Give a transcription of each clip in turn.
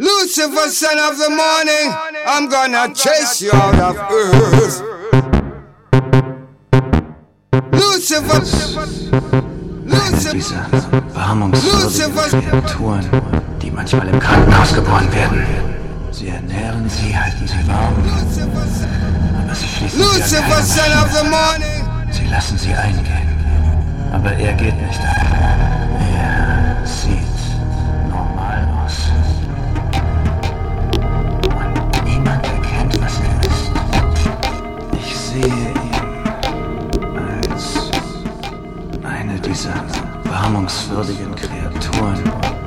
Lucifer, son of the morning, I'm gonna chase you out of earth. Lucifer, Lucifer, diese beharmungswürdigen Kreaturen, die manchmal im Krankenhaus geboren werden. Sie ernähren sie, halten sie warm, aber sie schließen Lucifer, sie son of the morning. Sie lassen sie eingehen, aber er geht nicht. ein. Sehe ihn als eine dieser beharmungswürdigen Kreaturen,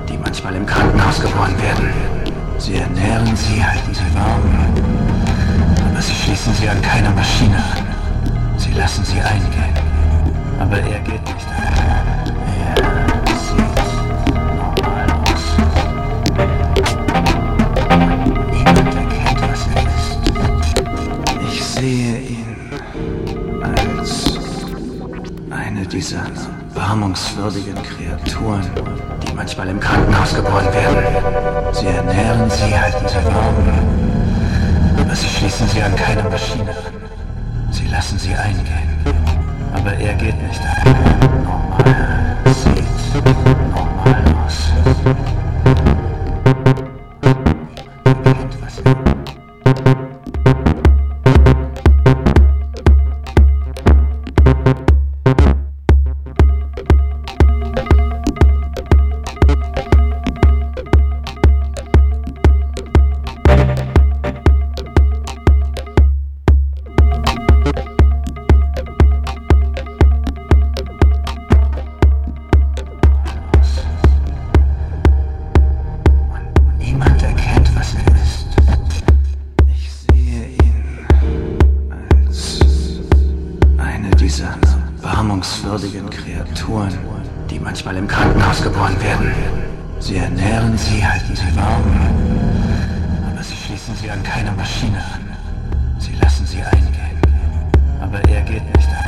die manchmal im Krankenhaus geboren werden. Sie ernähren sie, halten sie warm, aber sie schließen sie an keiner Maschine an. Sie lassen sie eingehen, aber er geht nicht ein. Er sieht normal aus. Niemand erkennt, was er ist. Ich sehe eine dieser beharmungswürdigen Kreaturen, die manchmal im Krankenhaus geboren werden. Sie ernähren sie, halten sie warm, aber sie schließen sie an keine Maschine. Sie lassen sie eingehen, aber er geht nicht ein. Normal sieht Sie ernähren sie, halten sie warm, aber sie schließen sie an keine Maschine an. Sie lassen sie eingehen, aber er geht nicht ein.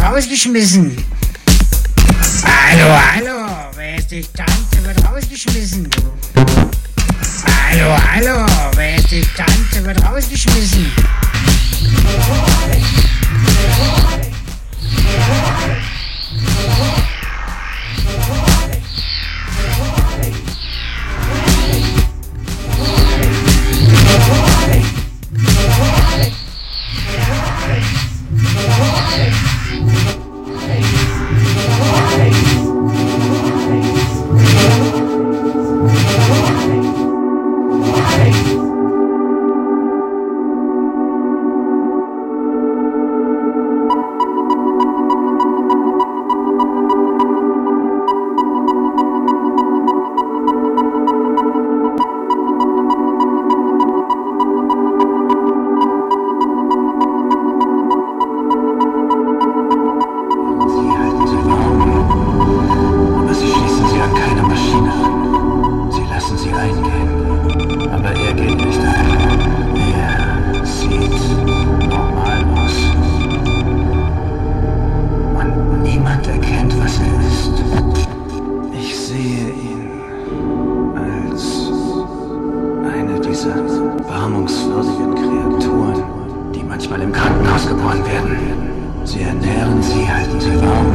Rausgeschmissen. Hallo, hallo, wer ist die Tante, wird rausgeschmissen. Hallo, hallo, wer ist die Tante, wird rausgeschmissen. Diese warmungswürdigen Kreaturen, die manchmal im Krankenhaus geboren werden. Sie ernähren sie, halten sie warm.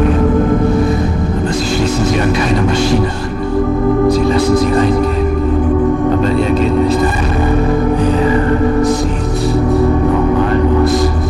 Aber sie schließen sie an keine Maschine an. Sie lassen sie eingehen. Aber er geht nicht ein. Er sieht normal aus.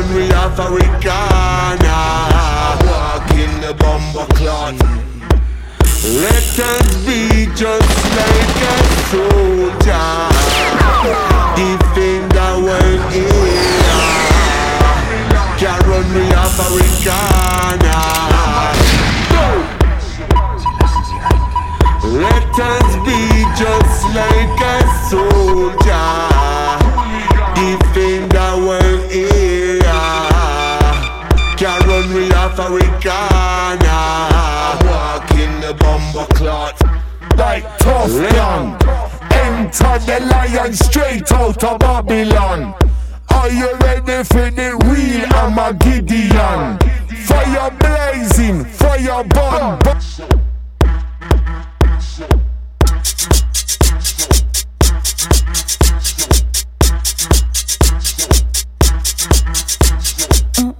Carol we Africana Walk in the bomber cloth Let us be just like a soldier. Defend our area Carol we Africana Let us be just like a soldier. Defend our area Africana. Walk in the bomber cloth Like tough gun Enter the lion straight out of Babylon. Are you ready for the real Armageddon? Fire blazing, fire burn Ich mm.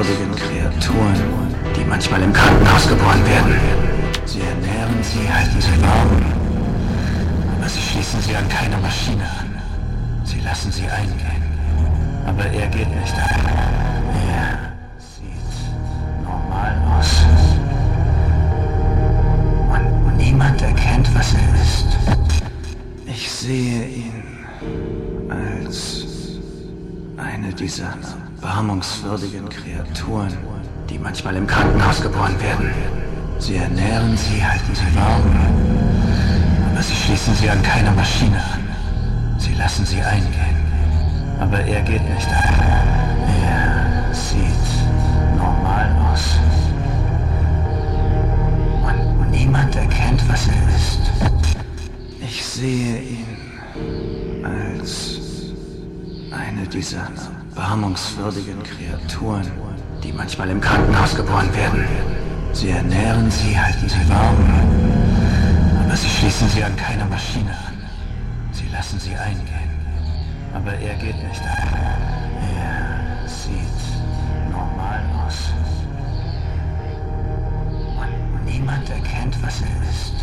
Warmungswürdigen Kreaturen, die manchmal im Krankenhaus geboren werden. Sie ernähren sie, halten sie warm, aber sie schließen sie an keine Maschine an. Sie lassen sie eingehen, aber er geht nicht ein. Er sieht normal aus. Und niemand erkennt, was er ist. Ich sehe ihn als eine dieser warmungswürdigen Kreaturen, die manchmal im Krankenhaus geboren werden. Sie ernähren sie, halten sie warm, aber sie schließen sie an keine Maschine an. Sie lassen sie eingehen, aber er geht nicht ein. Er sieht normal aus. Und niemand erkennt, was er ist. Ich sehe ihn als eine dieser erbarmungswürdigen Kreaturen, die manchmal im Krankenhaus geboren werden. Sie ernähren sie, halten sie warm, aber sie schließen sie an keine Maschine an. Sie lassen sie eingehen, aber er geht nicht ein. Er sieht normal aus. Und niemand erkennt, was er ist.